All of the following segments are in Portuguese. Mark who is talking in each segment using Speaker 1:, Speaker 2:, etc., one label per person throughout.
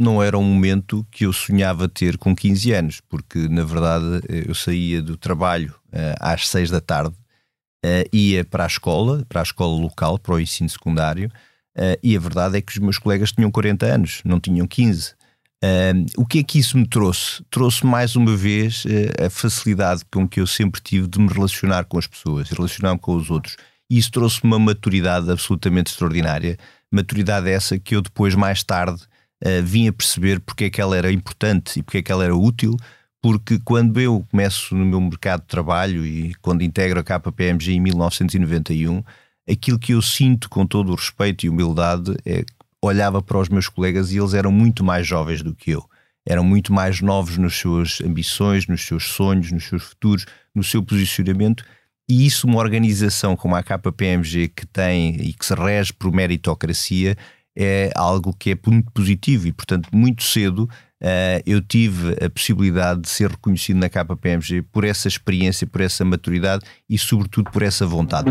Speaker 1: não era um momento que eu sonhava ter com 15 anos, porque na verdade eu saía do trabalho uh, às 6 da tarde, uh, ia para a escola, para a escola local, para o ensino secundário, uh, e a verdade é que os meus colegas tinham 40 anos, não tinham 15. o que é que isso me trouxe? Trouxe mais uma vez a facilidade com que eu sempre tive de me relacionar com as pessoas, relacionar-me com os outros. E isso trouxe-me uma maturidade absolutamente extraordinária. Maturidade essa que eu depois, mais tarde, uh, vim a perceber porque é que ela era importante e porque é que ela era útil, porque quando eu começo no meu mercado de trabalho e quando integro a KPMG em 1991, aquilo que eu sinto com todo o respeito e humildade é que olhava para os meus colegas e eles eram muito mais jovens do que eu. Eram muito mais novos nas suas ambições, nos seus sonhos, nos seus futuros, no seu posicionamento. E isso, uma organização como a KPMG, que tem e que se rege por meritocracia, é algo que é muito positivo e, portanto, muito cedo uh, eu tive a possibilidade de ser reconhecido na KPMG por essa experiência, por essa maturidade e, sobretudo, por essa vontade.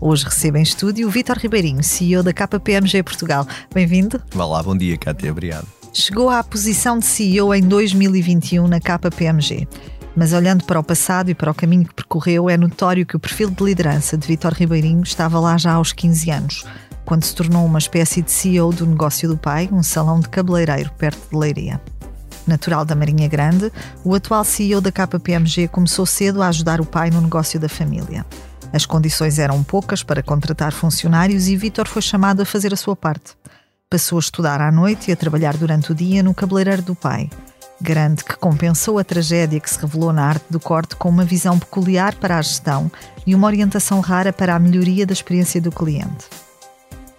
Speaker 2: Hoje recebo em estúdio o Vítor Ribeirinho, CEO da KPMG Portugal. Bem-vindo.
Speaker 1: Olá, bom dia, Cátia. Obrigado.
Speaker 2: Chegou à posição de CEO em 2021 na KPMG. Mas olhando para o passado e para o caminho que percorreu, é notório que o perfil de liderança de Vítor Ribeirinho estava lá já aos 15 anos, quando se tornou uma espécie de CEO do negócio do pai, um salão de cabeleireiro perto de Leiria. Natural da Marinha Grande, o atual CEO da KPMG começou cedo a ajudar o pai no negócio da família. As condições eram poucas para contratar funcionários e Vítor foi chamado a fazer a sua parte. Passou a estudar à noite e a trabalhar durante o dia no cabeleireiro do pai. Grande que compensou a tragédia que se revelou na arte do corte com uma visão peculiar para a gestão e uma orientação rara para a melhoria da experiência do cliente.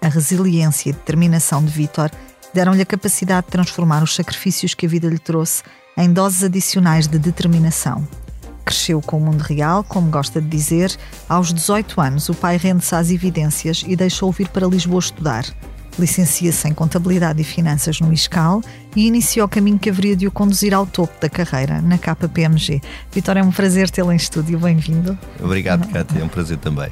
Speaker 2: A resiliência e determinação de Vítor deram-lhe a capacidade de transformar os sacrifícios que a vida lhe trouxe em doses adicionais de determinação. Cresceu com o mundo real, como gosta de dizer. Aos 18 anos, o pai rende-se às evidências e deixou vir para Lisboa estudar. Licencia-se em Contabilidade e Finanças no ISCAL e iniciou o caminho que haveria de o conduzir ao topo da carreira, na KPMG. Vitor, é um prazer tê-lo em estúdio. Bem-vindo.
Speaker 1: Obrigado, Cátia. É um prazer também.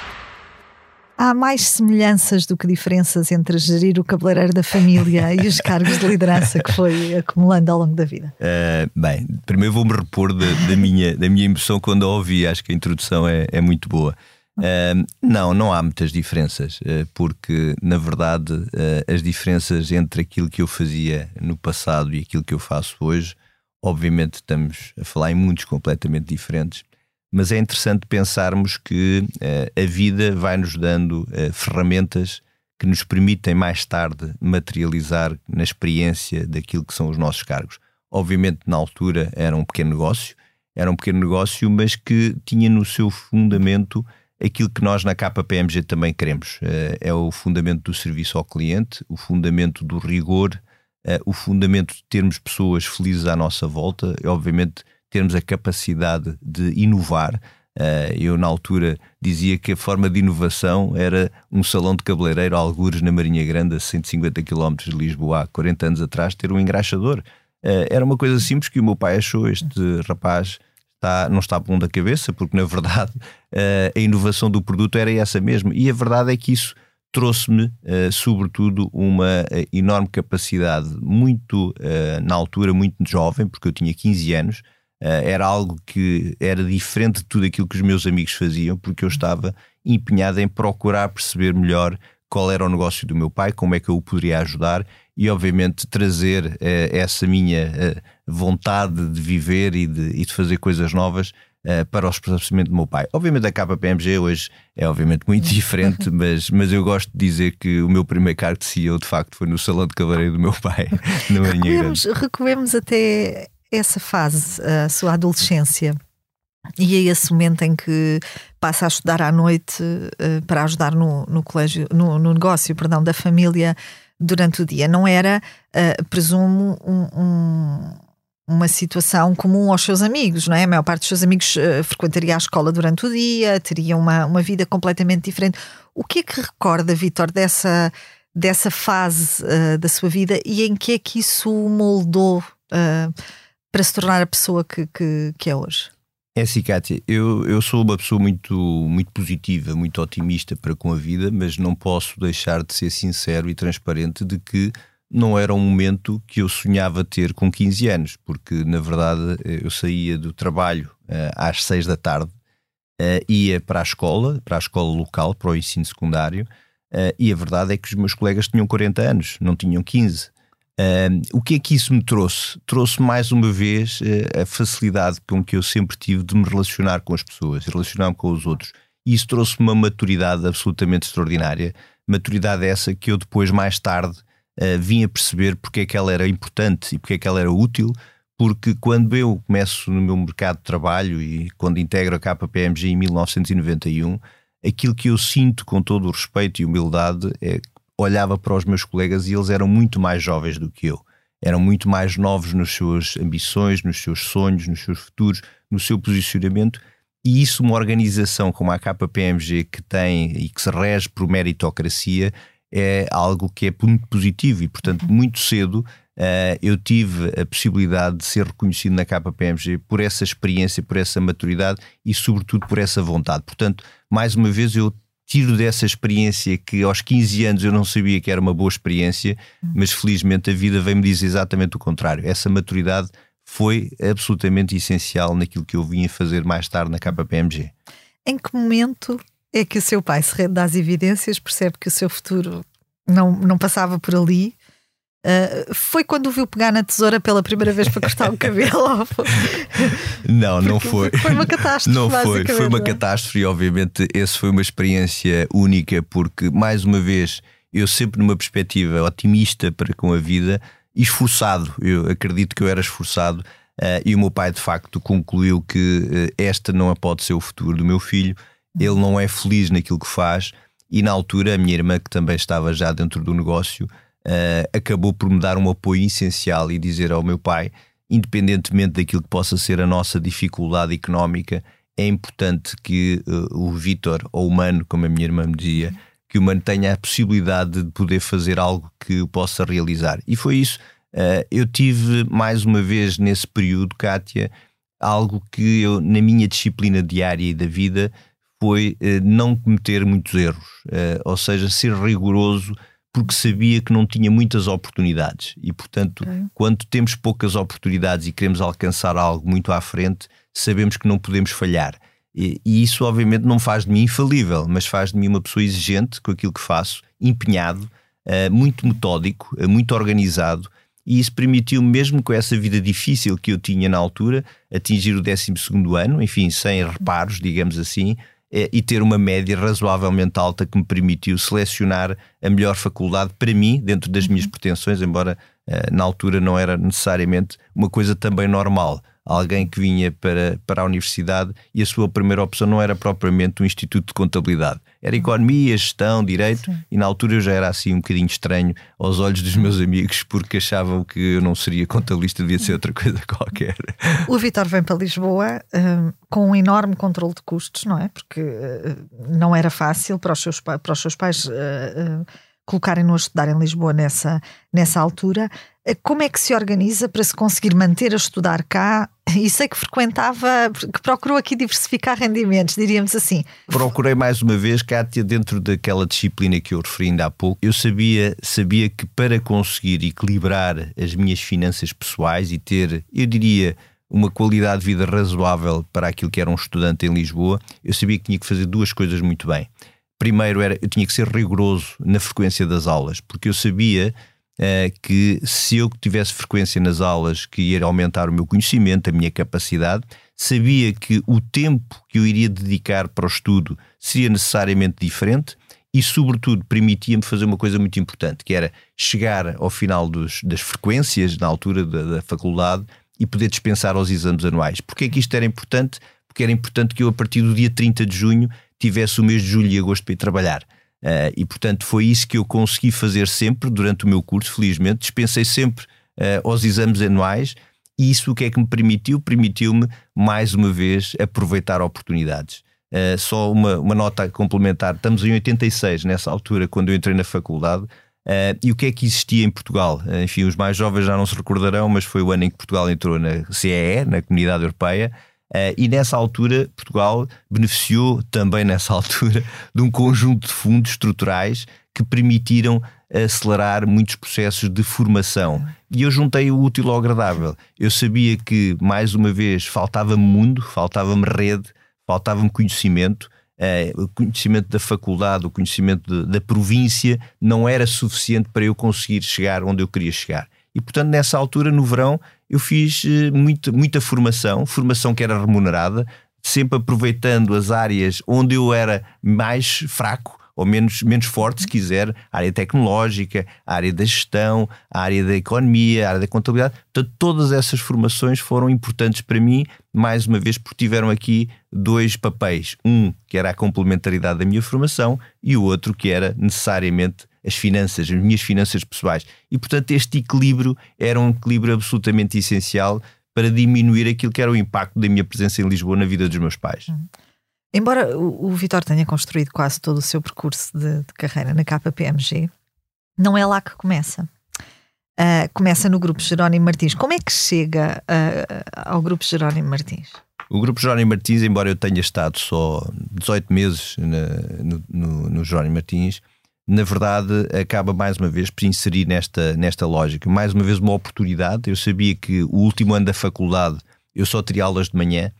Speaker 2: Há mais semelhanças do que diferenças entre gerir o cabeleireiro da família e os cargos de liderança que foi acumulando ao longo da vida?
Speaker 1: Uh, bem, primeiro vou-me repor da, da, minha, da minha emoção quando a ouvi, acho que a introdução é, é muito boa. Uh, não, não há muitas diferenças, uh, porque na verdade as diferenças entre aquilo que eu fazia no passado e aquilo que eu faço hoje, obviamente estamos a falar em mundos completamente diferentes mas é interessante pensarmos que uh, a vida vai nos dando uh, ferramentas que nos permitem mais tarde materializar na experiência daquilo que são os nossos cargos. Obviamente, na altura era um pequeno negócio, era um pequeno negócio, mas que tinha no seu fundamento aquilo que nós na KPMG também queremos. Uh, é o fundamento do serviço ao cliente, o fundamento do rigor, o fundamento de termos pessoas felizes à nossa volta, e obviamente termos a capacidade de inovar, Uh, eu, na altura, dizia que a forma de inovação era um salão de cabeleireiro, algures na Marinha Grande, a 150 km de Lisboa, há 40 anos atrás, ter um engraxador. Uh, era uma coisa simples que o meu pai achou. Este rapaz está, não está bom da cabeça, porque na verdade uh, a inovação do produto era essa mesmo. E a verdade é que isso trouxe-me, sobretudo, uma enorme capacidade, muito na altura, muito jovem, porque eu tinha 15 anos. Era algo que era diferente de tudo aquilo que os meus amigos faziam, porque eu estava empenhado em procurar perceber melhor qual era o negócio do meu pai, como é que eu o poderia ajudar e, obviamente, trazer essa minha vontade de viver e de, e de fazer coisas novas para o estabelecimento do meu pai. Obviamente a KPMG hoje é obviamente muito diferente, mas, mas eu gosto de dizer que o meu primeiro cargo de CEO de facto foi no salão de cabeleireiro do meu pai.
Speaker 2: recuemos até essa fase, a sua adolescência. E é esse momento em que passa a estudar à noite uh, para ajudar no, no colégio, no, no, negócio, perdão, da família durante o dia. Não era, uh, presumo, um, um uma situação comum aos seus amigos, não é? A maior parte dos seus amigos uh, frequentaria a escola durante o dia, teria uma, uma vida completamente diferente. O que é que recorda, Vitor, dessa, dessa fase da sua vida e em que é que isso moldou uh, para se tornar a pessoa que, que, que é hoje?
Speaker 1: É assim, Kátia, eu, eu sou uma pessoa muito, muito positiva, muito otimista para com a vida, mas não posso deixar de ser sincero e transparente de que não era um momento que eu sonhava ter com 15 anos, porque na verdade eu saía do trabalho uh, às 6 da tarde, uh, ia para a escola, para a escola local, para o ensino secundário, e a verdade é que os meus colegas tinham 40 anos, não tinham 15. O que é que isso me trouxe? Trouxe mais uma vez a facilidade com que eu sempre tive de me relacionar com as pessoas, relacionar-me com os outros. E isso trouxe-me uma maturidade absolutamente extraordinária. Maturidade essa que eu depois, mais tarde, uh, vim a perceber porque é que ela era importante e porque é que ela era útil, porque quando eu começo no meu mercado de trabalho e quando integro a KPMG em 1991, aquilo que eu sinto com todo o respeito e humildade é olhava para os meus colegas e eles eram muito mais jovens do que eu. Eram muito mais novos nas suas ambições, nos seus sonhos, nos seus futuros, no seu posicionamento. E isso, uma organização como a KPMG, que tem e que se rege por meritocracia, é algo que é muito positivo e, portanto, uhum. muito cedo uh, eu tive a possibilidade de ser reconhecido na KPMG por essa experiência, por essa maturidade e, sobretudo, por essa vontade. Portanto, mais uma vez, eu tiro dessa experiência que aos 15 anos eu não sabia que era uma boa experiência, uhum. mas felizmente a vida veio-me dizer exatamente o contrário. Essa maturidade foi absolutamente essencial naquilo que eu vim a fazer mais tarde na KPMG.
Speaker 2: Em que momento é que o seu pai se rende às evidências, percebe que o seu futuro não, não passava por ali. Uh, foi quando o viu pegar na tesoura pela primeira vez para cortar o cabelo?
Speaker 1: não, não foi.
Speaker 2: Foi uma catástrofe.
Speaker 1: Não foi, foi uma catástrofe e obviamente essa foi uma experiência única porque, mais uma vez, eu sempre numa perspectiva otimista para com a vida esforçado. Eu acredito que eu era esforçado uh, e o meu pai de facto concluiu que uh, esta não pode ser o futuro do meu filho ele não é feliz naquilo que faz. E na altura, a minha irmã, que também estava já dentro do negócio, uh, acabou por me dar um apoio essencial e dizer ao meu pai: independentemente daquilo que possa ser a nossa dificuldade económica, é importante que uh, o Vitor, ou o Mano, como a minha irmã me dizia, que o Mano tenha a possibilidade de poder fazer algo que possa realizar. E foi isso. Uh, eu tive mais uma vez nesse período, Kátia, algo que eu, na minha disciplina diária e da vida, foi eh, não cometer muitos erros, ou seja, ser rigoroso porque sabia que não tinha muitas oportunidades e, portanto, okay. quando temos poucas oportunidades e queremos alcançar algo muito à frente, sabemos que não podemos falhar. E, e, isso, obviamente, não faz de mim infalível, mas faz de mim uma pessoa exigente com aquilo que faço, empenhado, uh, muito metódico, uh, muito organizado. E isso permitiu, mesmo com essa vida difícil que eu tinha na altura, atingir o 12 ano, enfim, sem reparos, digamos assim, e ter uma média razoavelmente alta que me permitiu selecionar a melhor faculdade para mim, dentro das minhas uhum. pretensões, embora uh, na altura não era necessariamente uma coisa também normal. alguém que vinha para, para a universidade e a sua primeira opção não era propriamente um instituto de contabilidade, era economia, gestão, direito, Sim. e na altura eu já era assim um bocadinho estranho aos olhos dos meus amigos porque achavam que eu não seria contabilista, devia ser outra coisa qualquer.
Speaker 2: O Vitor vem para Lisboa uh, com um enorme controle de custos, não é? Porque uh, não era fácil para os seus, para os seus pais. Uh, colocarem-no a estudar em Lisboa nessa, nessa altura. Como é que se organiza para se conseguir manter a estudar cá? E sei que frequentava, que procurou aqui diversificar rendimentos, diríamos assim.
Speaker 1: Procurei mais uma vez, Kátia, dentro daquela disciplina que eu referi ainda há pouco, eu sabia, sabia que para conseguir equilibrar as minhas finanças pessoais e ter, eu diria, uma qualidade de vida razoável para aquilo que era um estudante em Lisboa, eu sabia que tinha que fazer duas coisas muito bem primeiro era eu tinha que ser rigoroso na frequência das aulas, porque eu sabia que se eu tivesse frequência nas aulas que ia aumentar o meu conhecimento, a minha capacidade, sabia que o tempo que eu iria dedicar para o estudo seria necessariamente diferente e, sobretudo, permitia-me fazer uma coisa muito importante, que era chegar ao final dos, das frequências, na altura da, da faculdade, e poder dispensar aos exames anuais. Porquê é que isto era importante? Porque era importante que eu, a partir do dia 30 de junho, tivesse o mês de julho e agosto para ir trabalhar. Uh, e portanto foi isso que eu consegui fazer sempre durante o meu curso, felizmente. Dispensei sempre uh, aos exames anuais e isso o que é que me permitiu? Permitiu-me, mais uma vez, aproveitar oportunidades. Uh, só uma, uma nota complementar: estamos em 86, nessa altura, quando eu entrei na faculdade. e o que é que existia em Portugal? enfim, os mais jovens já não se recordarão, mas foi o ano em que Portugal entrou na CEE, na Comunidade Europeia. Uh, e nessa altura, Portugal beneficiou também nessa altura de um conjunto de fundos estruturais que permitiram acelerar muitos processos de formação. E eu juntei o útil ao agradável. Eu sabia que, mais uma vez, faltava-me mundo, faltava-me rede, faltava-me conhecimento. Uh, o conhecimento da faculdade, o conhecimento de, da província não era suficiente para eu conseguir chegar onde eu queria chegar. E, portanto, nessa altura, no verão, eu fiz uh, muita, muita formação, formação que era remunerada, sempre aproveitando as áreas onde eu era mais fraco ou menos, menos forte, se quiser, a área tecnológica, a área da gestão, a área da economia, a área da contabilidade. Portanto, todas essas formações foram importantes para mim, mais uma vez, porque tiveram aqui dois papéis. Um que era a complementaridade da minha formação e o outro que era necessariamente as finanças, as minhas finanças pessoais. E, portanto, este equilíbrio era um equilíbrio absolutamente essencial para diminuir aquilo que era o impacto da minha presença em Lisboa na vida dos meus pais. Hum.
Speaker 2: Embora o, o Vitor tenha construído quase todo o seu percurso de, de carreira na KPMG, não é lá que começa. Uh, começa no Grupo Jerónimo Martins. Como é que chega uh, ao Grupo Jerónimo Martins?
Speaker 1: O Grupo Jerónimo Martins, embora eu tenha estado só 18 meses na, no, no, no Jerónimo Martins, na verdade, acaba mais uma vez por inserir nesta, nesta lógica. Mais uma vez, uma oportunidade. Eu sabia que o último ano da faculdade eu só teria aulas de manhã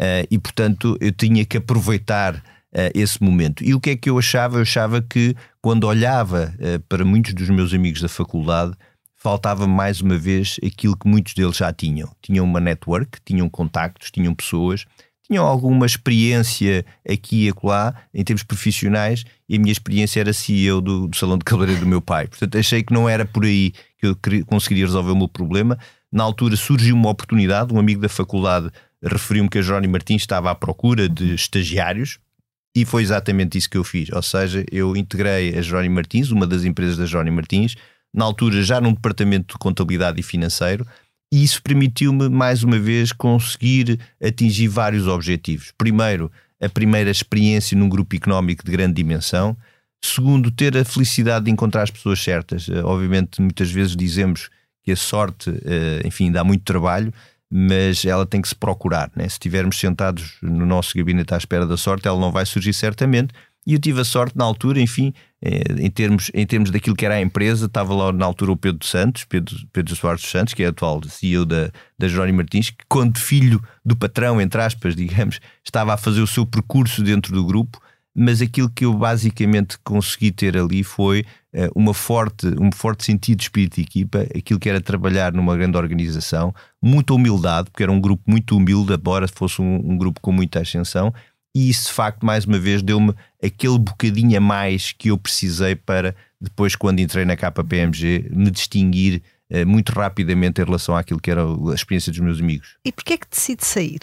Speaker 1: uh, e, portanto, eu tinha que aproveitar uh, esse momento. E o que é que eu achava? Eu achava que, quando olhava uh, para muitos dos meus amigos da faculdade, faltava mais uma vez aquilo que muitos deles já tinham. Tinham uma network, tinham contactos, tinham pessoas tinham alguma experiência aqui e acolá, em termos profissionais, e a minha experiência era CEO do, do salão de cabeleireiro do meu pai. Portanto, achei que não era por aí que eu conseguiria resolver o meu problema. Na altura surgiu uma oportunidade, um amigo da faculdade referiu-me que a Jerónimo Martins estava à procura de estagiários, e foi exatamente isso que eu fiz. Ou seja, eu integrei a Jerónimo Martins, uma das empresas da Jerónimo Martins, na altura já num departamento de contabilidade e financeiro, e isso permitiu-me, mais uma vez, conseguir atingir vários objetivos. Primeiro, a primeira experiência num grupo económico de grande dimensão. Segundo, ter a felicidade de encontrar as pessoas certas. Eh, obviamente, muitas vezes dizemos que a sorte, eh, enfim, dá muito trabalho, mas ela tem que se procurar. Né? Se estivermos sentados no nosso gabinete à espera da sorte, ela não vai surgir certamente. E eu tive a sorte na altura, enfim, em termos, em termos daquilo que era a empresa, estava lá na altura o Pedro Santos, Pedro, Pedro Soares dos Santos, que é atual CEO da, da Jerónimo Martins, que quando filho do patrão, entre aspas, digamos, estava a fazer o seu percurso dentro do grupo, mas aquilo que eu basicamente consegui ter ali foi uh, uma forte, um forte sentido de espírito de equipa, aquilo que era trabalhar numa grande organização, muita humildade, porque era um grupo muito humilde, embora fosse um, um grupo com muita ascensão, e isso de facto, mais uma vez, deu-me aquele bocadinho a mais que eu precisei para depois, quando entrei na KPMG, me distinguir uh, muito rapidamente em relação àquilo que era a experiência dos meus amigos.
Speaker 2: E porquê é que decide sair?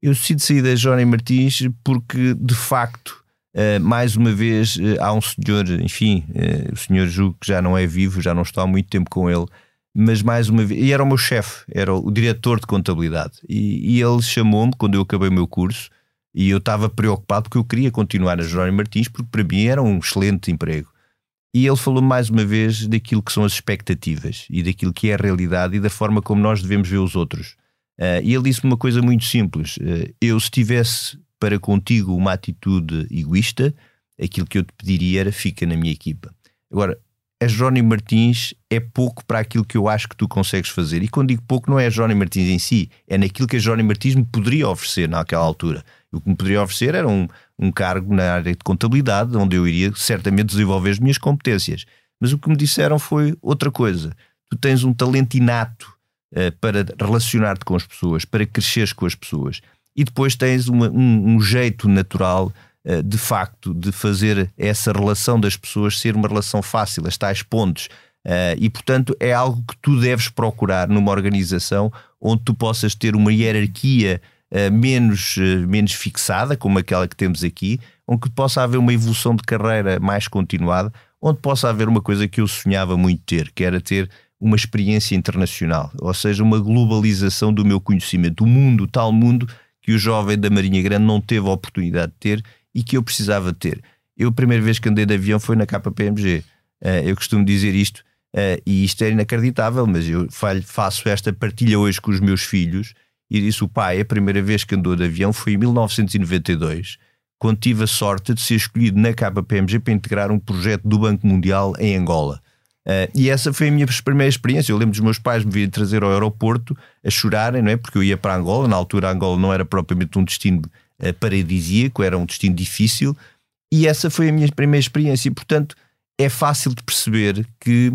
Speaker 1: Eu decido sair da Johnny Martins porque, de facto, uh, mais uma vez há um senhor, enfim, o senhor julgo que já não é vivo, já não estou há muito tempo com ele, mas mais uma vez, e era o meu chefe, era o diretor de contabilidade, e, e ele chamou-me quando eu acabei o meu curso e eu estava preocupado porque eu queria continuar a Jerónimo Martins, porque para mim era um excelente emprego. E ele falou mais uma vez daquilo que são as expectativas e daquilo que é a realidade e da forma como nós devemos ver os outros. Uh, e ele disse-me uma coisa muito simples: uh, eu, se tivesse para contigo uma atitude egoísta, aquilo que eu te pediria era fica na minha equipa. Agora, a Jerónimo Martins é pouco para aquilo que eu acho que tu consegues fazer. E quando digo pouco, não é a Jerónimo Martins em si, é naquilo que a Jerónimo Martins me poderia oferecer naquela altura. O que me poderia oferecer era um, um cargo na área de contabilidade, onde eu iria certamente desenvolver as minhas competências. Mas o que me disseram foi outra coisa. Tu tens um talento inato uh, para relacionar-te com as pessoas, para cresceres com as pessoas. E depois tens uma, um, um, jeito natural, uh, de facto, de fazer essa relação das pessoas ser uma relação fácil, as tais pontes. Uh, e, portanto, é algo que tu deves procurar numa organização onde tu possas ter uma hierarquia menos, uh, menos fixada, como aquela que temos aqui, onde possa haver uma evolução de carreira mais continuada, onde possa haver uma coisa que eu sonhava muito ter, que era ter uma experiência internacional, ou seja, uma globalização do meu conhecimento, o mundo, tal mundo que o jovem da Marinha Grande não teve a oportunidade de ter e que eu precisava ter. Eu, a primeira vez que andei de avião foi na KPMG. Eh, eu costumo dizer isto, e isto é inacreditável, mas eu faço esta partilha hoje com os meus filhos e disse: o pai, a primeira vez que andou de avião foi em 1992, quando tive a sorte de ser escolhido na KPMG para integrar um projeto do Banco Mundial em Angola. Uh, e essa foi a minha primeira experiência. Eu lembro dos meus pais me virem trazer ao aeroporto a chorarem, não é? Porque eu ia para Angola. Na altura, Angola não era propriamente um destino uh, paradisíaco, era um destino difícil. E essa foi a minha primeira experiência. E, portanto, é fácil de perceber que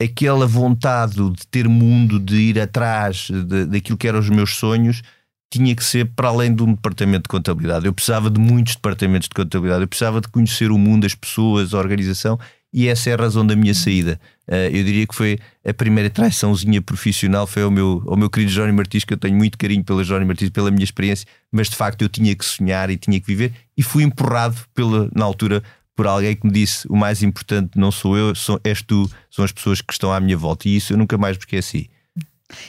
Speaker 1: aquela vontade de ter mundo, de ir atrás daquilo que eram os meus sonhos, tinha que ser para além de um departamento de contabilidade. Eu precisava de muitos departamentos de contabilidade, eu precisava de conhecer o mundo, as pessoas, a organização, e essa é a razão da minha saída. Uh, eu diria que foi a primeira traiçãozinha profissional, foi ao meu, ao meu querido Jónio Martins, que eu tenho muito carinho pela Jónio Martins, pela minha experiência, mas de facto eu tinha que sonhar e tinha que viver, e fui empurrado pela, na altura por alguém que me disse o mais importante não sou eu, sou, és tu, são as pessoas que estão à minha volta. E isso eu nunca mais me esqueci.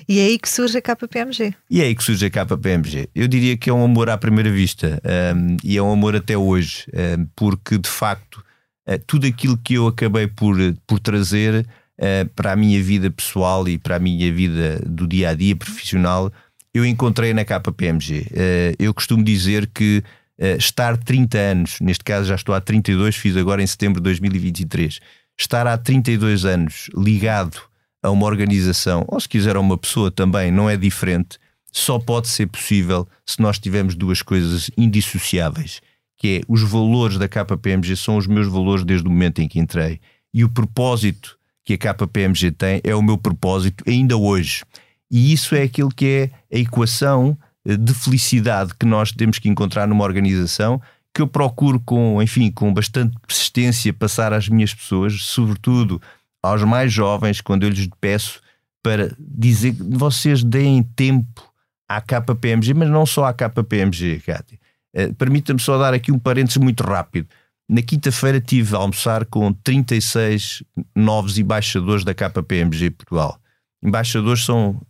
Speaker 2: E é aí que surge a KPMG.
Speaker 1: E é aí que surge a KPMG. Eu diria que é um amor à primeira vista um, e é um amor até hoje, um, porque de facto uh, tudo aquilo que eu acabei por, por trazer uh, para a minha vida pessoal e para a minha vida do dia a dia profissional, eu encontrei na KPMG. Uh, eu costumo dizer que uh, estar 30 anos, neste caso já estou há 32, fiz agora em setembro de 2023, estar há 32 anos ligado a uma organização, ou se quiser a uma pessoa também, não é diferente, só pode ser possível se nós tivermos duas coisas indissociáveis, que é os valores da KPMG são os meus valores desde o momento em que entrei e o propósito que a KPMG tem é o meu propósito ainda hoje. E isso é aquilo que é a equação de felicidade que nós temos que encontrar numa organização que eu procuro com, enfim, com bastante persistência passar às minhas pessoas, sobretudo aos mais jovens, quando eu lhes peço para dizer que vocês deem tempo à KPMG, mas não só à KPMG, Cátia. Uh, Permita-me só dar aqui um parênteses muito rápido. Na quinta-feira tive a almoçar com 36 novos embaixadores da KPMG Portugal. Embaixadores são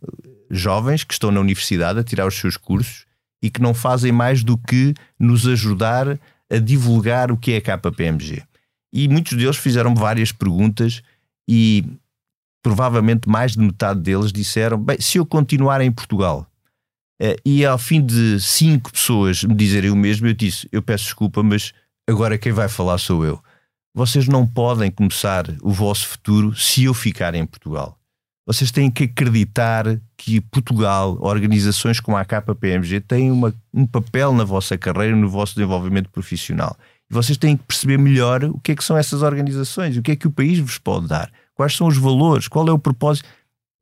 Speaker 1: jovens que estão na universidade a tirar os seus cursos e que não fazem mais do que nos ajudar a divulgar o que é a KPMG. E muitos deles fizeram várias perguntas e provavelmente mais de metade deles disseram: bem, se eu continuar em Portugal eh, e ao fim de cinco pessoas me dizerem o mesmo, eu disse: eu peço desculpa, mas agora quem vai falar sou eu. Vocês não podem começar o vosso futuro se eu ficar em Portugal vocês têm que acreditar que Portugal, organizações como a KPMG, têm uma, um papel na vossa carreira, no vosso desenvolvimento profissional. E vocês têm que perceber melhor o que é que são essas organizações, o que é que o país vos pode dar, quais são os valores, qual é o propósito.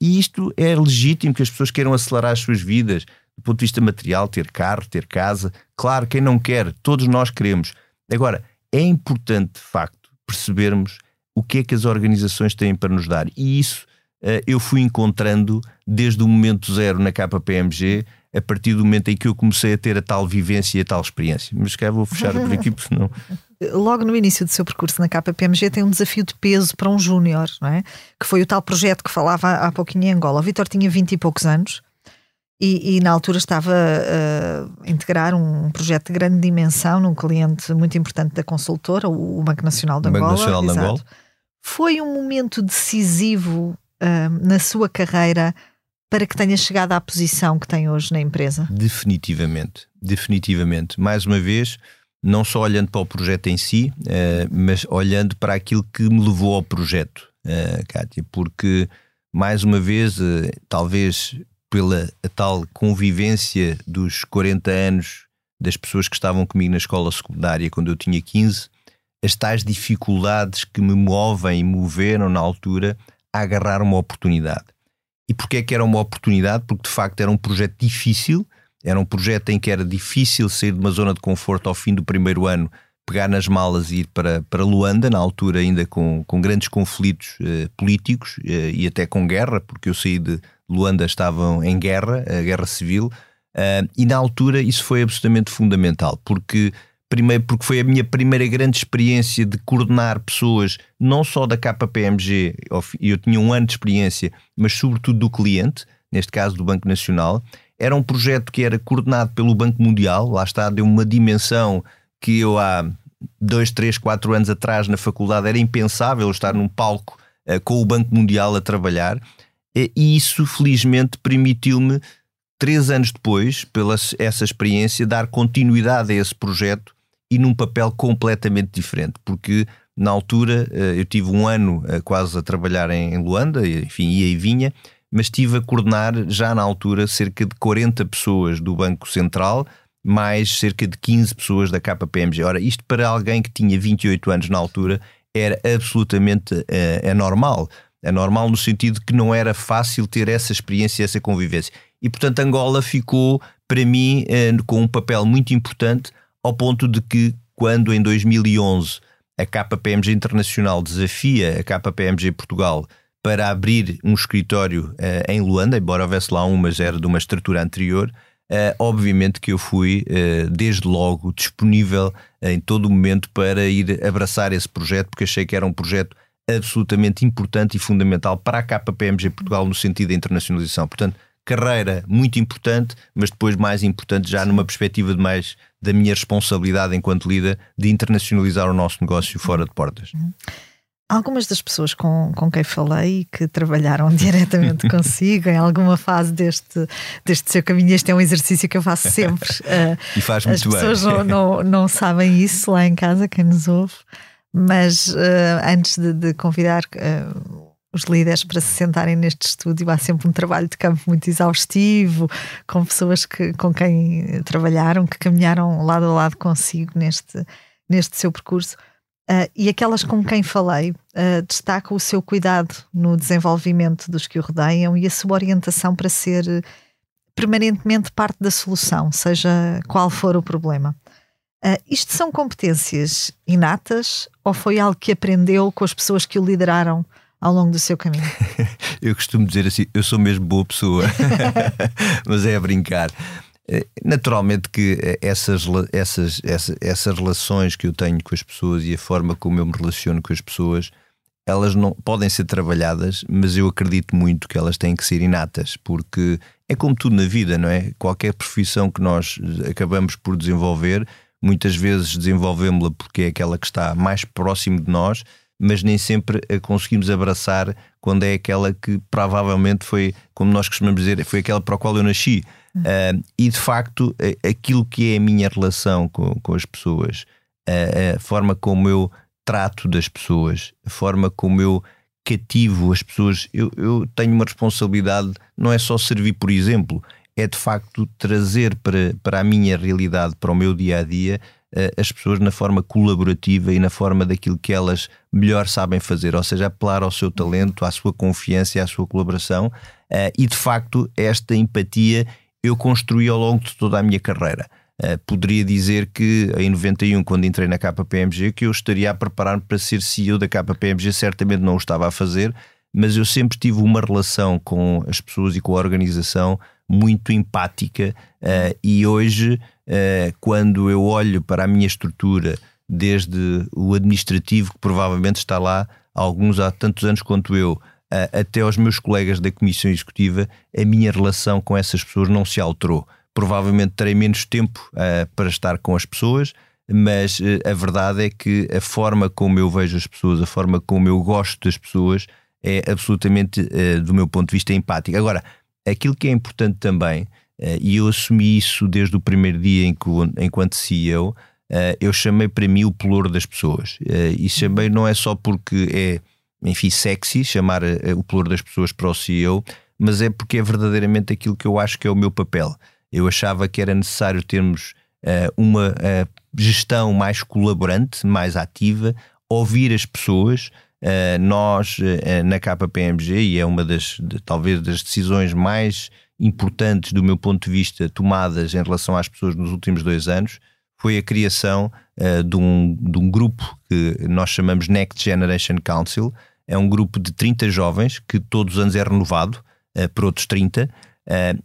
Speaker 1: E isto é legítimo que as pessoas queiram acelerar as suas vidas, do ponto de vista material, ter carro, ter casa. Claro, quem não quer, todos nós queremos. Agora, é importante, de facto, percebermos o que é que as organizações têm para nos dar. E isso eu fui encontrando desde o momento zero na KPMG, a partir do momento em que eu comecei a ter a tal vivência e a tal experiência. Mas cá vou fechar por aqui, porque senão.
Speaker 2: Logo no início do seu percurso na KPMG tem um desafio de peso para um júnior, não é? Que foi o tal projeto que falava há pouquinho em Angola. O Vitor tinha 20 e poucos anos e, e na altura estava a integrar um projeto de grande dimensão num cliente muito importante da consultora, o Banco Nacional de Angola.
Speaker 1: Banco Nacional de Angola.
Speaker 2: Foi um momento decisivo na sua carreira para que tenha chegado à posição que tem hoje na empresa?
Speaker 1: Definitivamente, definitivamente. Mais uma vez, não só olhando para o projeto em si, uh, mas olhando para aquilo que me levou ao projeto, uh, Kátia, porque mais uma vez, uh, talvez pela tal convivência dos 40 anos das pessoas que estavam comigo na escola secundária quando eu tinha 15, as tais dificuldades que me movem e moveram na altura a agarrar uma oportunidade. E porquê é que era uma oportunidade? Porque de facto era um projeto difícil, era um projeto em que era difícil sair de uma zona de conforto ao fim do primeiro ano, pegar nas malas e ir para, para Luanda, na altura ainda com, com grandes conflitos eh, políticos eh, e até com guerra, porque eu saí de Luanda, estavam em guerra, a guerra civil, eh, e na altura isso foi absolutamente fundamental, porque Primeiro, porque foi a minha primeira grande experiência de coordenar pessoas, não só da KPMG, eu tinha um ano de experiência, mas sobretudo do cliente, neste caso do Banco Nacional. Era um projeto que era coordenado pelo Banco Mundial, lá está, deu uma dimensão que eu há dois, três, quatro anos atrás na faculdade era impensável estar num palco uh, com o Banco Mundial a trabalhar. E isso, felizmente, permitiu-me, três anos depois, pela essa experiência, dar continuidade a esse projeto e num papel completamente diferente, porque na altura eh, eu tive um ano eh, quase a trabalhar em Luanda, enfim, ia e vinha, mas estive a coordenar já na altura cerca de 40 pessoas do Banco Central, mais cerca de 15 pessoas da KPMG. Ora, isto para alguém que tinha 28 anos na altura era absolutamente uh, anormal. Anormal no sentido que não era fácil ter essa experiência, essa convivência. E portanto Angola ficou para mim uh, com um papel muito importante ao ponto de que, quando em 2011 a KPMG Internacional desafia a KPMG Portugal para abrir um escritório uh, em Luanda, embora houvesse lá um, mas era de uma estrutura anterior, uh, obviamente que eu fui uh, desde logo disponível em todo o momento para ir abraçar esse projeto, porque achei que era um projeto absolutamente importante e fundamental para a KPMG Portugal no sentido da internacionalização. Portanto, carreira muito importante, mas depois mais importante já numa perspectiva de mais da minha responsabilidade enquanto líder de internacionalizar o nosso negócio fora de portas. Uhum.
Speaker 2: Algumas das pessoas com, com quem falei que trabalharam diretamente consigo em alguma fase deste, deste seu caminho, este é um exercício que eu faço sempre.
Speaker 1: e faz muito
Speaker 2: As pessoas Não, não, não sabem isso lá em casa, quem nos ouve, mas uh, antes de, de convidar uh, os líderes para se sentarem neste estúdio. Há sempre um trabalho de campo muito exaustivo, com pessoas que, com quem trabalharam, que caminharam lado a lado consigo neste, neste seu percurso. Uh, e aquelas com quem falei uh, destacam o seu cuidado no desenvolvimento dos que o rodeiam e a sua orientação para ser permanentemente parte da solução, seja qual for o problema. Uh, isto são competências inatas ou foi algo que aprendeu com as pessoas que o lideraram ao longo do seu caminho?
Speaker 1: eu costumo dizer assim: eu sou mesmo boa pessoa, mas é a brincar. Eh, naturalmente que eh, essas, essas, essas, essas relações que eu tenho com as pessoas e a forma como eu me relaciono com as pessoas, elas não podem ser trabalhadas, mas eu acredito muito que elas têm que ser inatas, porque é como tudo na vida, não é? Qualquer profissão que nós acabamos por desenvolver, muitas vezes desenvolvemos-la porque é aquela que está mais próximo de nós mas nem sempre a conseguimos abraçar quando é aquela que provavelmente foi, como nós costumamos dizer, foi aquela para a qual eu nasci. Uh, e de facto, aquilo que é a minha relação com, com as pessoas, a, a forma como eu trato das pessoas, a forma como eu cativo as pessoas, eu, eu tenho uma responsabilidade, não é só servir por exemplo, é de facto trazer para, para a minha realidade, para o meu dia a dia, as pessoas na forma colaborativa e na forma daquilo que elas melhor sabem fazer, ou seja, apelar ao seu talento, à sua confiança e à sua colaboração. Eh, e de facto, esta empatia eu construí ao longo de toda a minha carreira. Uh, poderia dizer que em 91, quando entrei na KPMG, que eu estaria a preparar-me para ser CEO da KPMG, certamente não o estava a fazer, mas eu sempre tive uma relação com as pessoas e com a organização muito empática uh, e hoje, uh, quando eu olho para a minha estrutura, desde o administrativo, que provavelmente está lá alguns há tantos anos quanto eu, uh, até aos meus colegas da Comissão Executiva, a minha relação com essas pessoas não se alterou. Provavelmente terei menos tempo para estar com as pessoas, mas a verdade é que a forma como eu vejo as pessoas, a forma como eu gosto das pessoas, é absolutamente, do meu ponto de vista, empática. Agora, aquilo que é importante também, uh, e eu assumi isso desde o primeiro dia em que, enquanto CEO, uh, eu chamei para mim o pelouro das pessoas. Uh, e chamei não é só porque é, enfim, sexy chamar o pelouro das pessoas para o CEO, mas é porque é verdadeiramente aquilo que eu acho que é o meu papel. Eu achava que era necessário termos uma gestão mais colaborante, mais ativa, ouvir as pessoas, nós, uh, na KPMG, e é uma das, talvez, das decisões mais importantes do meu ponto de vista tomadas em relação às pessoas nos últimos dois anos, foi a criação uh, de, um, de um grupo que nós chamamos Next Generation Council. É um grupo de 30 jovens que todos os anos é renovado por outros 30,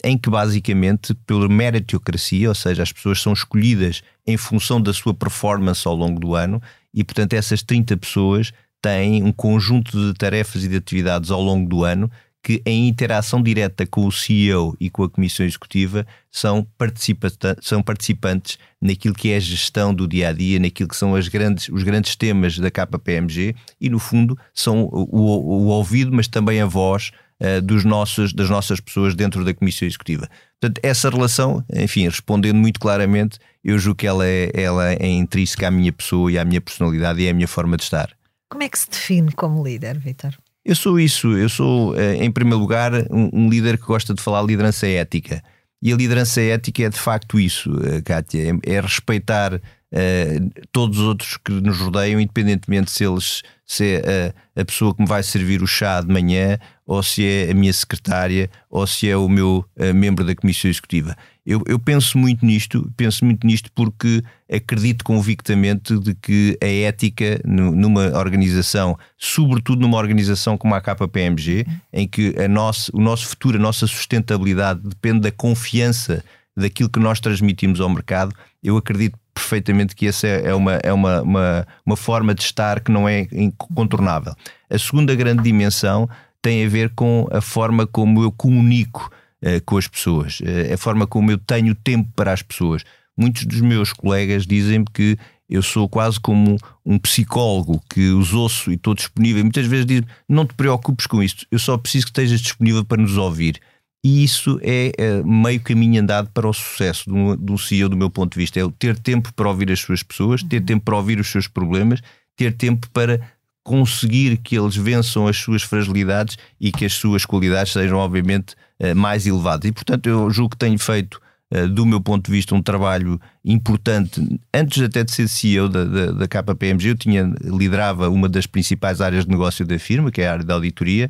Speaker 1: em que basicamente, pela meritocracia, ou seja, as pessoas são escolhidas em função da sua performance ao longo do ano, e portanto essas 30 pessoas tem um conjunto de tarefas e de atividades ao longo do ano que, em interação direta com o CEO e com a Comissão Executiva, são, participa são participantes naquilo que é a gestão do dia a dia, naquilo que são as grandes, os grandes temas da KPMG e, no fundo, são o, o, ouvido, mas também a voz uh, dos nossos, das nossas pessoas dentro da Comissão Executiva. Portanto, essa relação, enfim, respondendo muito claramente, eu julgo que ela é, ela é intrínseca à minha pessoa e à minha personalidade e é a minha forma de estar.
Speaker 2: Como é que se define como líder, Vitor?
Speaker 1: Eu sou isso, eu sou, eh, em primeiro lugar, um, líder que gosta de falar liderança ética. E a liderança ética é de facto isso, eh, Kátia, é, é respeitar uh, todos os outros que nos rodeiam, independentemente se eles se é a, a, pessoa que me vai servir o chá de manhã, ou se é a minha secretária, ou se é o meu uh, membro da comissão executiva. Eu, eu, penso muito nisto, penso muito nisto porque acredito convictamente de que a ética numa organização, sobretudo numa organização como a KPMG, em que a nosso, o nosso futuro, a nossa sustentabilidade depende da confiança daquilo que nós transmitimos ao mercado, eu acredito perfeitamente que essa é uma, é uma, uma, uma forma de estar que não é incontornável. A segunda grande dimensão tem a ver com a forma como eu comunico uh, com as pessoas, uh, a forma como eu tenho tempo para as pessoas. Muitos dos meus colegas dizem-me que eu sou quase como um psicólogo que os ouço e estou disponível. Muitas vezes dizem não te preocupes com isto, eu só preciso que estejas disponível para nos ouvir. E isso é, é meio caminho andado para o sucesso do, do CEO, do meu ponto de vista. É ter tempo para ouvir as suas pessoas, ter uhum. tempo para ouvir os seus problemas, ter tempo para conseguir que eles vençam as suas fragilidades e que as suas qualidades sejam, obviamente, eh, mais elevadas. E, portanto, eu julgo que tenho feito, eh, do meu ponto de vista, um trabalho importante. Antes até de ser CEO da, da, da KPMG, eu tinha, liderava uma das principais áreas de negócio da firma, que é a área da auditoria,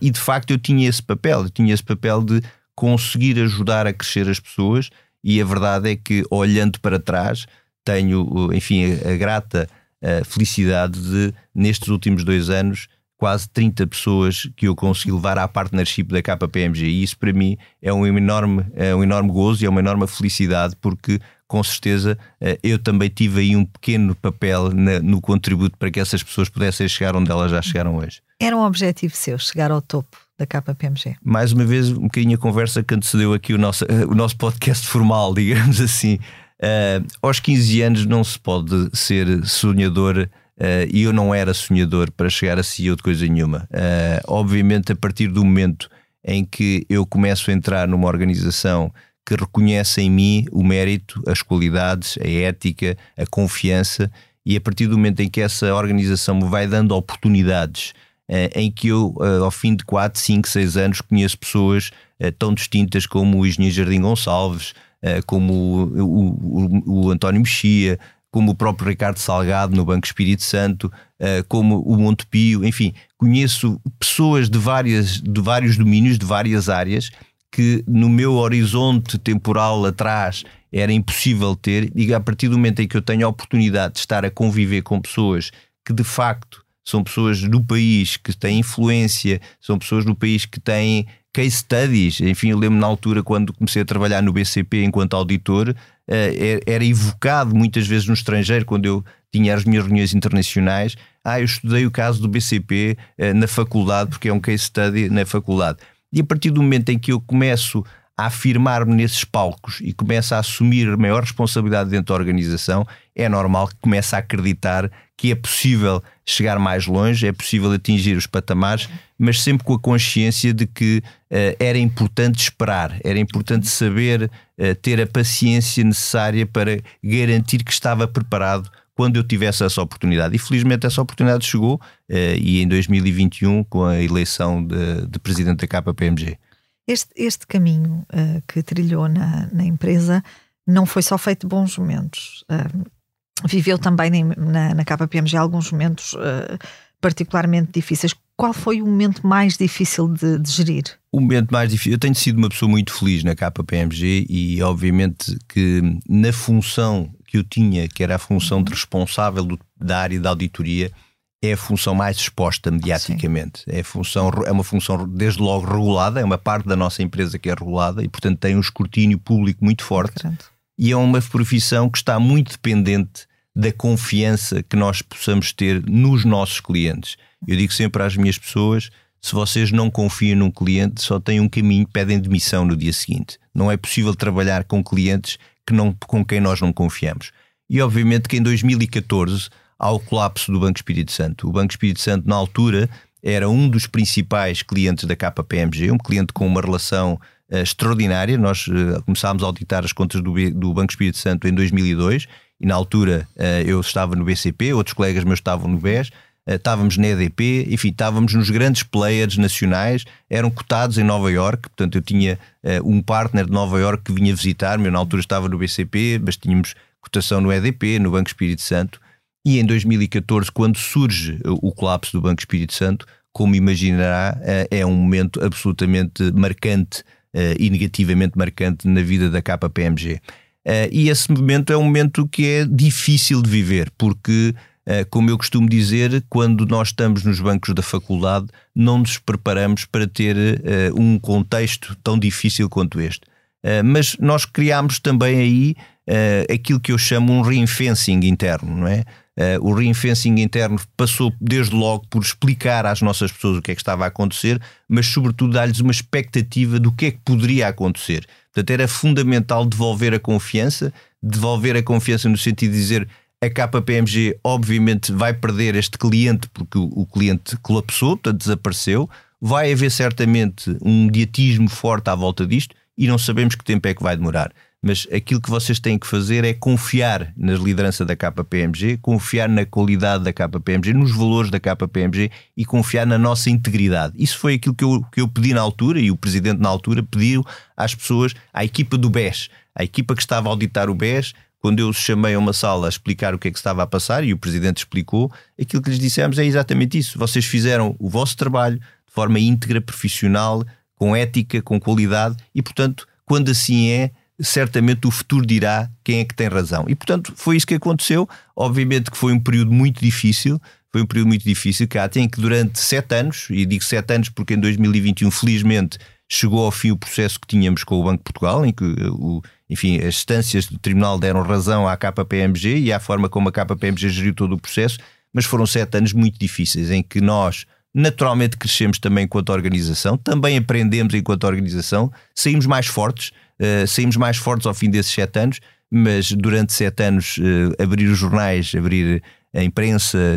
Speaker 1: e de facto eu tinha esse papel, eu tinha esse papel de conseguir ajudar a crescer as pessoas, e a verdade é que, olhando para trás, tenho, enfim, a, a grata a felicidade de, nestes últimos dois anos, quase 30 pessoas que eu consegui levar à partnership da KPMG. E isso para mim é um enorme, é um enorme gozo e é uma enorme felicidade, porque com certeza eh, eu também tive aí um pequeno papel no contributo para que essas pessoas pudessem chegar onde elas já chegaram hoje.
Speaker 2: Era um objetivo seu chegar ao topo da KPMG?
Speaker 1: Mais uma vez, um bocadinho a conversa que antecedeu aqui o nosso, o nosso podcast formal, digamos assim. Uh, aos 15 anos não se pode ser sonhador uh, e eu não era sonhador para chegar a CEO de coisa nenhuma. Uh, obviamente, a partir do momento em que eu começo a entrar numa organização que reconhece em mim o mérito, as qualidades, a ética, a confiança, e a partir do momento em que essa organização me vai dando oportunidades em que eu, ao fim de 4, 5, 6 anos, conheço pessoas tão distintas como o engenheiro Jardim Gonçalves, eh, como o, o, o António Mexia, como o próprio Ricardo Salgado no Banco Espírito Santo, eh, como o Montepio, enfim, conheço pessoas de, várias, de vários domínios, de várias áreas, que no meu horizonte temporal atrás era impossível ter, e a partir do momento em que eu tenho a oportunidade de estar a conviver com pessoas que de facto são pessoas do país que têm influência, são pessoas do país que têm case studies. Enfim, eu lembro na altura, quando comecei a trabalhar no BCP enquanto auditor, eh, era evocado muitas vezes no estrangeiro, quando eu tinha as minhas reuniões internacionais. Ah, eu estudei o caso do BCP eh, na faculdade, porque é um case study na faculdade. E a partir do momento em que eu começo a afirmar-me nesses palcos e começo a assumir maior responsabilidade dentro da organização, é normal que comece a acreditar que é possível chegar mais longe, é possível atingir os patamares, mas sempre com a consciência de que uh, era importante esperar, era importante saber uh, ter a paciência necessária para garantir que estava preparado quando eu tivesse essa oportunidade. E felizmente essa oportunidade chegou uh, e em 2021 com a eleição de, de presidente da KPMG.
Speaker 2: Este, este caminho uh, que trilhou na, na, empresa não foi só feito bons momentos. Uh, viveu também na, na KPMG alguns momentos uh, particularmente difíceis. Qual foi o momento mais difícil de, de, gerir?
Speaker 1: O momento mais difícil. Eu tenho sido uma pessoa muito feliz na KPMG e, obviamente, que na função que eu tinha, que era a função de responsável do, da área da auditoria, é a função mais exposta mediaticamente. É, função, é uma função, desde logo, regulada, é uma parte da nossa empresa que é regulada e, portanto, tem um escrutínio público muito forte. E é uma profissão que está muito dependente da confiança que nós possamos ter nos nossos clientes. Eu digo sempre às minhas pessoas: se vocês não confiam num cliente, só têm um caminho, pedem demissão no dia seguinte. Não é possível trabalhar com clientes que não, com quem nós não confiamos. E obviamente que em 2014 ao colapso do Banco Espírito Santo. O Banco Espírito Santo, na altura, era um dos principais clientes da KPMG, um cliente com uma relação uh, extraordinária. Nós uh, começámos a auditar as contas do, do, Banco Espírito Santo em 2002 e, na altura, uh, eu estava no BCP, outros colegas meus estavam no BES. Estávamos na EDP, enfim, estávamos nos grandes players nacionais, eram cotados em Nova York, portanto eu tinha um partner de Nova York que vinha visitar-me, eu na altura estava no BCP, mas tínhamos cotação no EDP, no Banco Espírito Santo, e em 2014, quando surge o colapso do Banco Espírito Santo, como imaginará, eh, é um momento absolutamente marcante eh, e negativamente marcante na vida da KPMG. Eh, e esse momento é um momento que é difícil de viver, porque, como eu costumo dizer, quando nós estamos nos bancos da faculdade, não nos preparamos para ter um contexto tão difícil quanto este. Mas nós criámos também aí aquilo que eu chamo um reinfencing interno, não é? O reinfencing interno passou desde logo por explicar às nossas pessoas o que é que estava a acontecer, mas sobretudo dar-lhes uma expectativa do que é que poderia acontecer. Portanto, era fundamental devolver a confiança, devolver a confiança no sentido de dizer a KPMG obviamente vai perder este cliente porque o, cliente colapsou, portanto desapareceu, vai haver certamente um mediatismo forte à volta disto e não sabemos que tempo é que vai demorar mas aquilo que vocês têm que fazer é confiar na liderança da KPMG, confiar na qualidade da KPMG, nos valores da KPMG e confiar na nossa integridade. Isso foi aquilo que eu, que eu pedi na altura e o presidente na altura pediu às pessoas, à equipa do BES, à equipa que estava a auditar o BES, quando eu os chamei a uma sala a explicar o que é que estava a passar e o presidente explicou, aquilo que lhes dissemos é exatamente isso. Vocês fizeram o vosso trabalho de forma íntegra, profissional, com ética, com qualidade e, portanto, quando assim é, certamente o futuro dirá quem é que tem razão. E portanto foi isso que aconteceu. Obviamente que foi um período muito difícil, foi um período muito difícil, que há tem que durante sete anos, e digo sete anos porque em 2021 felizmente chegou ao fim o processo que tínhamos com o Banco de Portugal, em que o, enfim, as instâncias do Tribunal deram razão à KPMG e à forma como a KPMG geriu todo o processo, mas foram sete anos muito difíceis em que nós naturalmente crescemos também enquanto organização, também aprendemos enquanto organização, saímos mais fortes, uh, saímos mais fortes ao fim desses sete anos, mas durante sete anos uh, abrir os jornais, abrir a imprensa,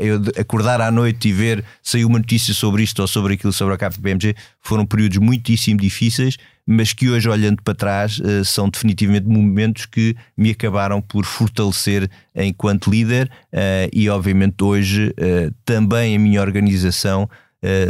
Speaker 1: eu acordar à noite e ver saiu uma notícia sobre isto ou sobre aquilo, sobre a KPMG, foram períodos muitíssimo difíceis, mas que hoje, olhando para trás, eh, são definitivamente momentos que me acabaram por fortalecer enquanto líder e, obviamente, hoje também a minha organização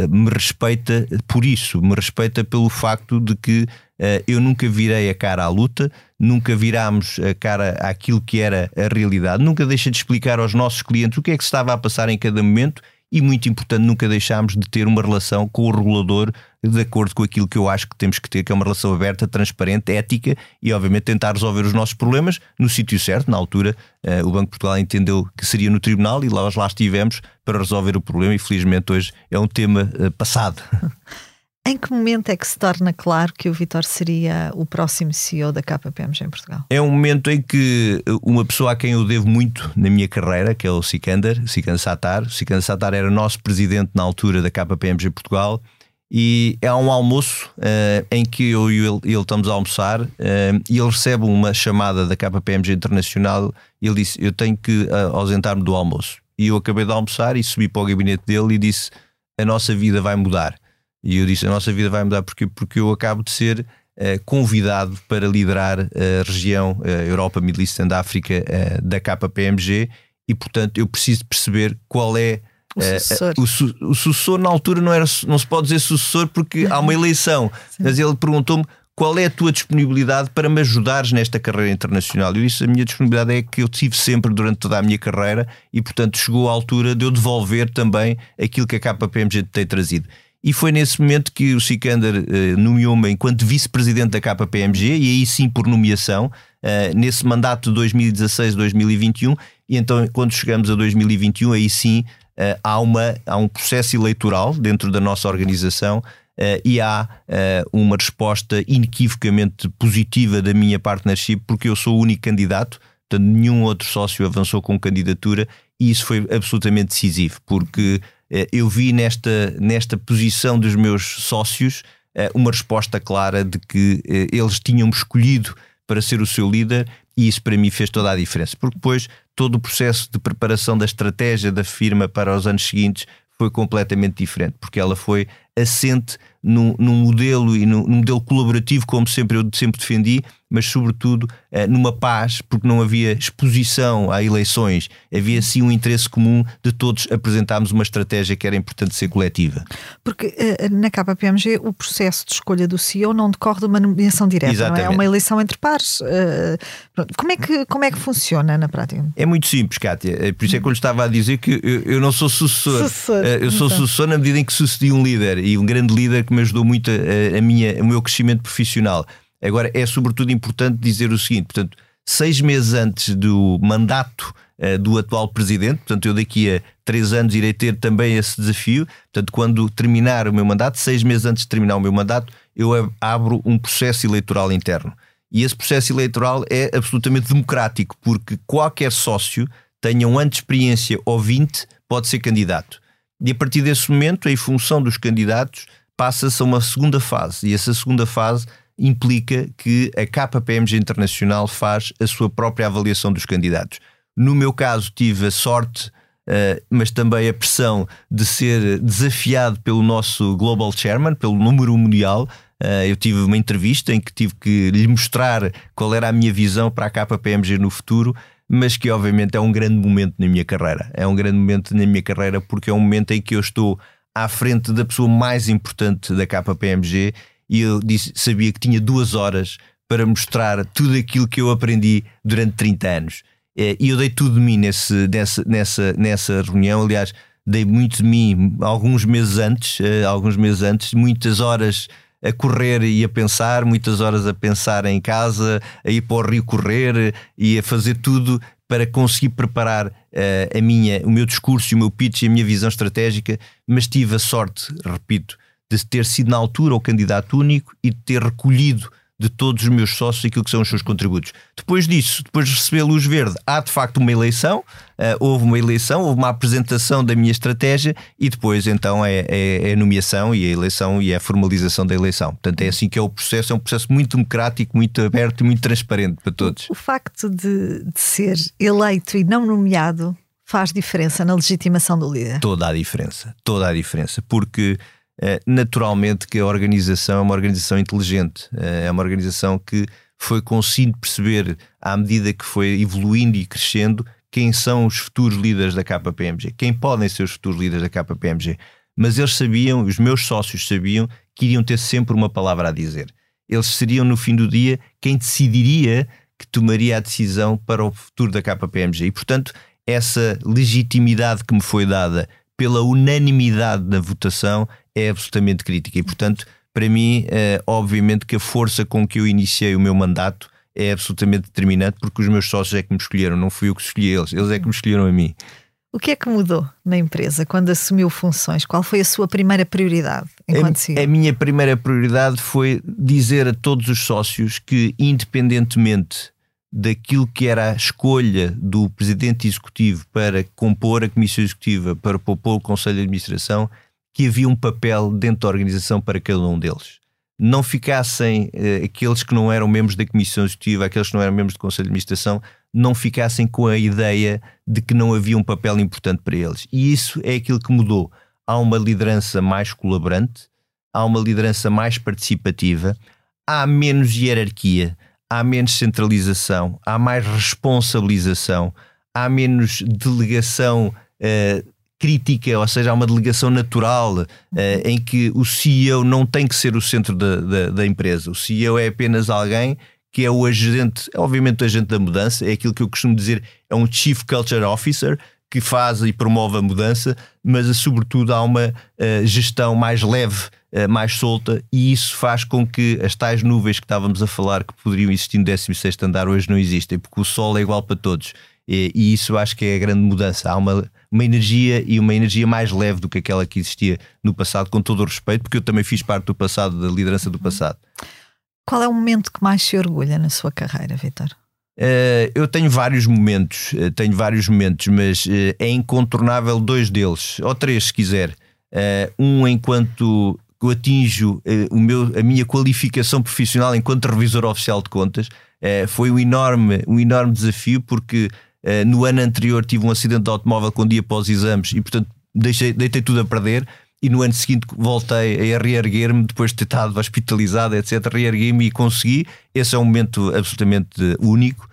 Speaker 1: me respeita por isso, me respeita pelo facto de que eh, eu nunca virei a cara à luta, nunca virámos a cara àquilo que era a realidade, nunca deixei de explicar aos nossos clientes o que é que se estava a passar em cada momento e, muito importante, nunca deixámos de ter uma relação com o regulador de acordo com aquilo que eu acho que temos que ter, que é uma relação aberta, transparente, ética e, obviamente, tentar resolver os nossos problemas no sítio certo. Na altura, uh, o Banco de Portugal entendeu que seria no tribunal e nós lá estivemos para resolver o problema e, felizmente, hoje é um tema uh, passado.
Speaker 2: Em que momento é que se torna claro que o Vitor seria o próximo CEO da KPMG em Portugal?
Speaker 1: É um momento em que uma pessoa a quem eu devo muito na minha carreira, que é o Sikander, Sikander Satar. Sikander Satar era nosso presidente na altura da KPMG Portugal e é um almoço uh, em que eu e ele, ele estamos a almoçar uh, e ele recebe uma chamada da KPMG Internacional e ele disse: Eu tenho que uh, ausentar-me do almoço. E eu acabei de almoçar e subi para o gabinete dele e disse: A nossa vida vai mudar. E eu disse: A nossa vida vai mudar porque, porque eu acabo de ser convidado para liderar a região Europa, Middle East and África da KPMG e, portanto, eu preciso perceber qual é
Speaker 2: o sucessor.
Speaker 1: o, su, o, sucessor na altura não, era, não se pode dizer sucessor porque há uma eleição. Sim. Mas ele perguntou-me qual é a tua disponibilidade para me ajudares nesta carreira internacional? Eu disse: a minha disponibilidade é que eu tive sempre durante toda a minha carreira e, portanto, chegou a altura de eu devolver também aquilo que a KPMG tem trazido. E foi nesse momento que o Sikander eh, nomeou-me enquanto vice-presidente da KPMG, e aí sim por nomeação, eh, nesse mandato de 2016-2021. E então, quando chegamos a 2021, aí sim uh, há, uma, há um processo eleitoral dentro da nossa organização uh, e há uh, uma resposta inequivocamente positiva da minha partnership, porque eu sou o único candidato, portanto, nenhum outro sócio avançou com candidatura e isso foi absolutamente decisivo, porque eu vi nesta, nesta posição dos meus sócios uma resposta clara de que eles tinham-me escolhido para ser o seu líder e isso para mim fez toda a diferença, porque depois todo o processo de preparação da estratégia da firma para os anos seguintes foi completamente diferente, porque ela foi assente num, num modelo e num, num, modelo colaborativo, como sempre eu sempre defendi, mas sobretudo eh, numa paz, porque não havia exposição a eleições, havia sim um interesse comum de todos apresentarmos uma estratégia que era importante ser coletiva.
Speaker 2: Porque eh, na KPMG o processo de escolha do CEO não decorre de uma nomeação direta, Exatamente. não é? É uma eleição entre pares. Eh, como, é que, como é que funciona na prática?
Speaker 1: É muito simples, Kátia. Por isso é que eu lhe estava a dizer que eu, eu não sou sucessor. sucessor. Eu sou então. sucessor na medida em que sucedi um líder e um grande líder que me ajudou muito a, a minha, o meu crescimento profissional. Agora, é sobretudo importante dizer o seguinte: portanto, seis meses antes do mandato uh, do atual presidente, portanto, eu daqui a três anos irei ter também esse desafio. Portanto, quando terminar o meu mandato, seis meses antes de terminar o meu mandato, eu abro um processo eleitoral interno. E esse processo eleitoral é absolutamente democrático, porque qualquer sócio, tenha um ano de experiência ou 20, pode ser candidato. E a partir desse momento, em função dos candidatos, passa-se a uma segunda fase. E essa segunda fase implica que a KPMG Internacional faz a sua própria avaliação dos candidatos. No meu caso, tive a sorte, uh, mas também a pressão de ser desafiado pelo nosso Global Chairman, pelo número mundial. Uh, eu tive uma entrevista em que tive que lhe mostrar qual era a minha visão para a KPMG no futuro mas que obviamente é um grande momento na minha carreira. É um grande momento na minha carreira porque é um momento em que eu estou à frente da pessoa mais importante da KPMG e eu disse, sabia que tinha duas horas para mostrar tudo aquilo que eu aprendi durante 30 anos. É, e eu dei tudo de mim nesse, nessa, nessa, nessa reunião. Aliás, dei muito de mim alguns meses antes, eh, alguns meses antes, muitas horas a correr e a pensar, muitas horas a pensar em casa, a ir para o rio correr e a fazer tudo para conseguir preparar uh, a minha, o meu discurso, o meu pitch e a minha visão estratégica, mas tive a sorte, repito, de ter sido na altura o candidato único e de ter recolhido de todos os meus sócios aquilo que são os seus contributos. Depois disso, depois de receber a luz verde, há de facto uma eleição, uh, houve uma eleição, houve uma apresentação da minha estratégia e depois então é, é, é, a nomeação e a eleição e a formalização da eleição. Portanto, é assim que é o processo, é um processo muito democrático, muito aberto e muito transparente para todos.
Speaker 2: O, o facto de, de ser eleito e não nomeado faz diferença na legitimação do líder?
Speaker 1: Toda a diferença, toda a diferença, porque eh, naturalmente que a organização é uma organização inteligente, eh, é uma organização que foi conseguindo perceber, à medida que foi evoluindo e crescendo, quem são os futuros líderes da KPMG, quem podem ser os futuros líderes da KPMG. Mas eles sabiam, os meus sócios sabiam, que iriam ter sempre uma palavra a dizer. Eles seriam, no fim do dia, quem decidiria que tomaria a decisão para o futuro da KPMG. E, portanto, essa legitimidade que me foi dada pela unanimidade da votação é absolutamente crítica. E, portanto, para mim, uh, obviamente que a força com que eu iniciei o meu mandato é absolutamente determinante, porque os meus sócios é que me escolheram, não fui eu que escolhi eles, eles é que me escolheram a mim.
Speaker 2: O que é que mudou na empresa quando assumiu funções? Qual foi a sua primeira prioridade enquanto
Speaker 1: a, a minha primeira prioridade foi dizer a todos os sócios que, independentemente daquilo que era a escolha do presidente executivo para compor a comissão executiva, para propor o conselho de administração, que havia um papel dentro da organização para cada um deles. Não ficassem eh, aqueles que não eram membros da comissão executiva, aqueles que não eram membros do conselho de administração, não ficassem com a ideia de que não havia um papel importante para eles. E isso é aquilo que mudou. Há uma liderança mais colaborante, há uma liderança mais participativa, há menos hierarquia, há menos centralização, há mais responsabilização, há menos delegação uh, crítica, ou seja, há uma delegação natural uh, em que o CEO não tem que ser o centro da, da, da empresa. O CEO é apenas alguém que é o agente, obviamente o agente da mudança, é aquilo que eu costumo dizer, é um Chief Culture Officer que faz e promove a mudança, mas sobretudo há uma uh, gestão mais leve, uh, mais solta, e isso faz com que as tais nuvens que estávamos a falar que poderiam existir no 16 andar hoje não existem, porque o sol é igual para todos. E, e isso acho que é a grande mudança. Há uma, uma energia e uma energia mais leve do que aquela que existia no passado, com todo o respeito, porque eu também fiz parte do passado, da liderança do passado.
Speaker 2: Qual é o momento que mais se orgulha na sua carreira, Vitor?
Speaker 1: Uh, eu tenho vários momentos, uh, tenho vários momentos, mas uh, é incontornável dois deles, ou três se quiser. um enquanto eu atinjo o meu, a minha qualificação profissional enquanto revisor oficial de contas, foi um enorme, um enorme desafio porque no ano anterior tive um acidente de automóvel com dia após exames e portanto deixei, deitei tudo a perder e no ano seguinte voltei a reerguer-me depois de ter estado hospitalizado, etc. Reerguei-me e consegui. Esse é um momento absolutamente único.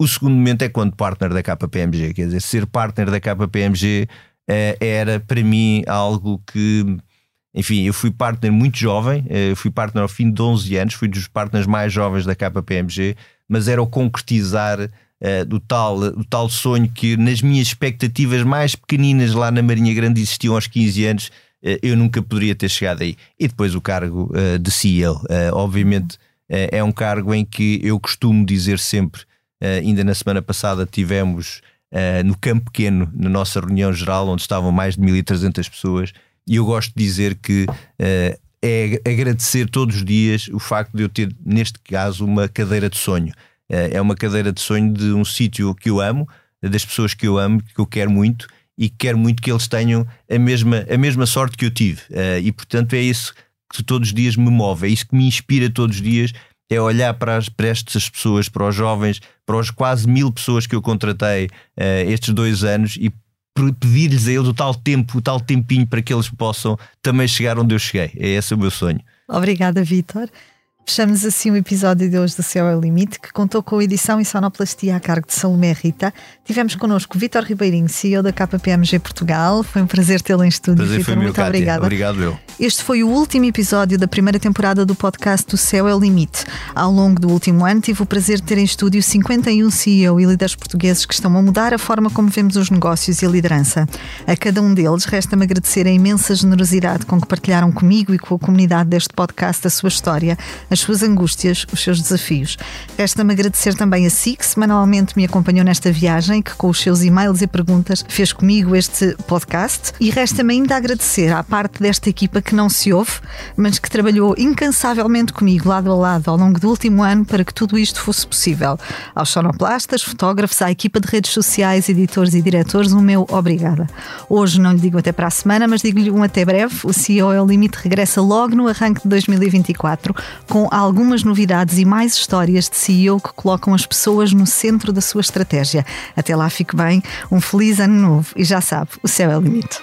Speaker 1: O segundo momento é quando partner da KPMG, quer dizer, ser partner da KPMG eh, era para mim algo que, enfim, eu fui partner muito jovem, eh, fui partner ao fim de 11 anos, fui dos partners mais jovens da KPMG, mas era o concretizar Uh, do, tal, do tal sonho que nas minhas expectativas mais pequeninas lá na Marinha Grande existiam aos 15 anos eh, eu nunca poderia ter chegado aí. E depois o cargo uh, de CEO, uh, obviamente, uh, é um cargo em que eu costumo dizer sempre, ainda na semana passada tivemos no Campo Pequeno, na nossa reunião geral, onde estavam mais de 1.300 pessoas, e eu gosto de dizer que é agradecer todos os dias o facto de eu ter, neste caso, uma cadeira de sonho. É uma cadeira de sonho de um sítio que eu amo, das pessoas que eu amo, que eu quero muito e quero muito que eles tenham a mesma, a mesma sorte que eu tive. Uh, e portanto é isso que todos os dias me move, é isso que me inspira todos os dias. É olhar para, as, para estas pessoas, para os jovens, para os quase mil pessoas que eu contratei uh, estes dois anos e pedir-lhes a eles o tal tempo, o tal tempinho para que eles possam também chegar onde eu cheguei. É esse o meu sonho.
Speaker 2: Obrigada, Vitor. Fechamos assim o episódio de hoje do Céu é o Limite, que contou com edição e sonoplastia a cargo de Salomé Rita. Tivemos connosco Vítor Ribeirinho, CEO da KPMG Portugal. Foi um prazer tê-lo em estúdio.
Speaker 1: Prazer Vitor, muito Cátia. obrigada. Obrigado, eu.
Speaker 2: Este foi o último episódio da primeira temporada do podcast do Céu é o Limite. Ao longo do último ano, tive o prazer de ter em estúdio 51 CEO e líderes portugueses que estão a mudar a forma como vemos os negócios e a liderança. A cada um deles, resta-me agradecer a imensa generosidade com que partilharam comigo e com a comunidade deste podcast a sua história, as suas angústias, os seus desafios. Resta-me agradecer também a si, que semanalmente me acompanhou nesta viagem, que com os seus e-mails e perguntas fez comigo este podcast. E resta-me ainda agradecer à parte desta equipa que não se ouve, mas que trabalhou incansavelmente comigo, lado a lado, ao longo do último ano, para que tudo isto fosse possível. Aos sonoplastas, fotógrafos, à equipa de redes sociais, editores e diretores, o meu obrigada. Hoje não lhe digo até para a semana, mas digo-lhe um até breve. O CEO é o Limite regressa logo no arranque de 2024 com algumas novidades e mais histórias de CEO que colocam as pessoas no centro da sua estratégia. Até lá, fique bem, um feliz ano novo e já sabe, o céu é o limite.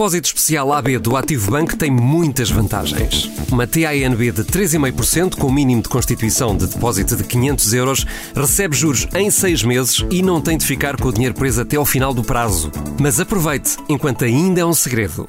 Speaker 3: Depósito especial AB do Ativo Bank tem muitas vantagens. Uma TANB de 3,5% com mínimo de constituição de depósito de 500 euros recebe juros em 6 meses e não tem de ficar com o dinheiro preso até ao final do prazo. Mas aproveite, enquanto ainda é um segredo.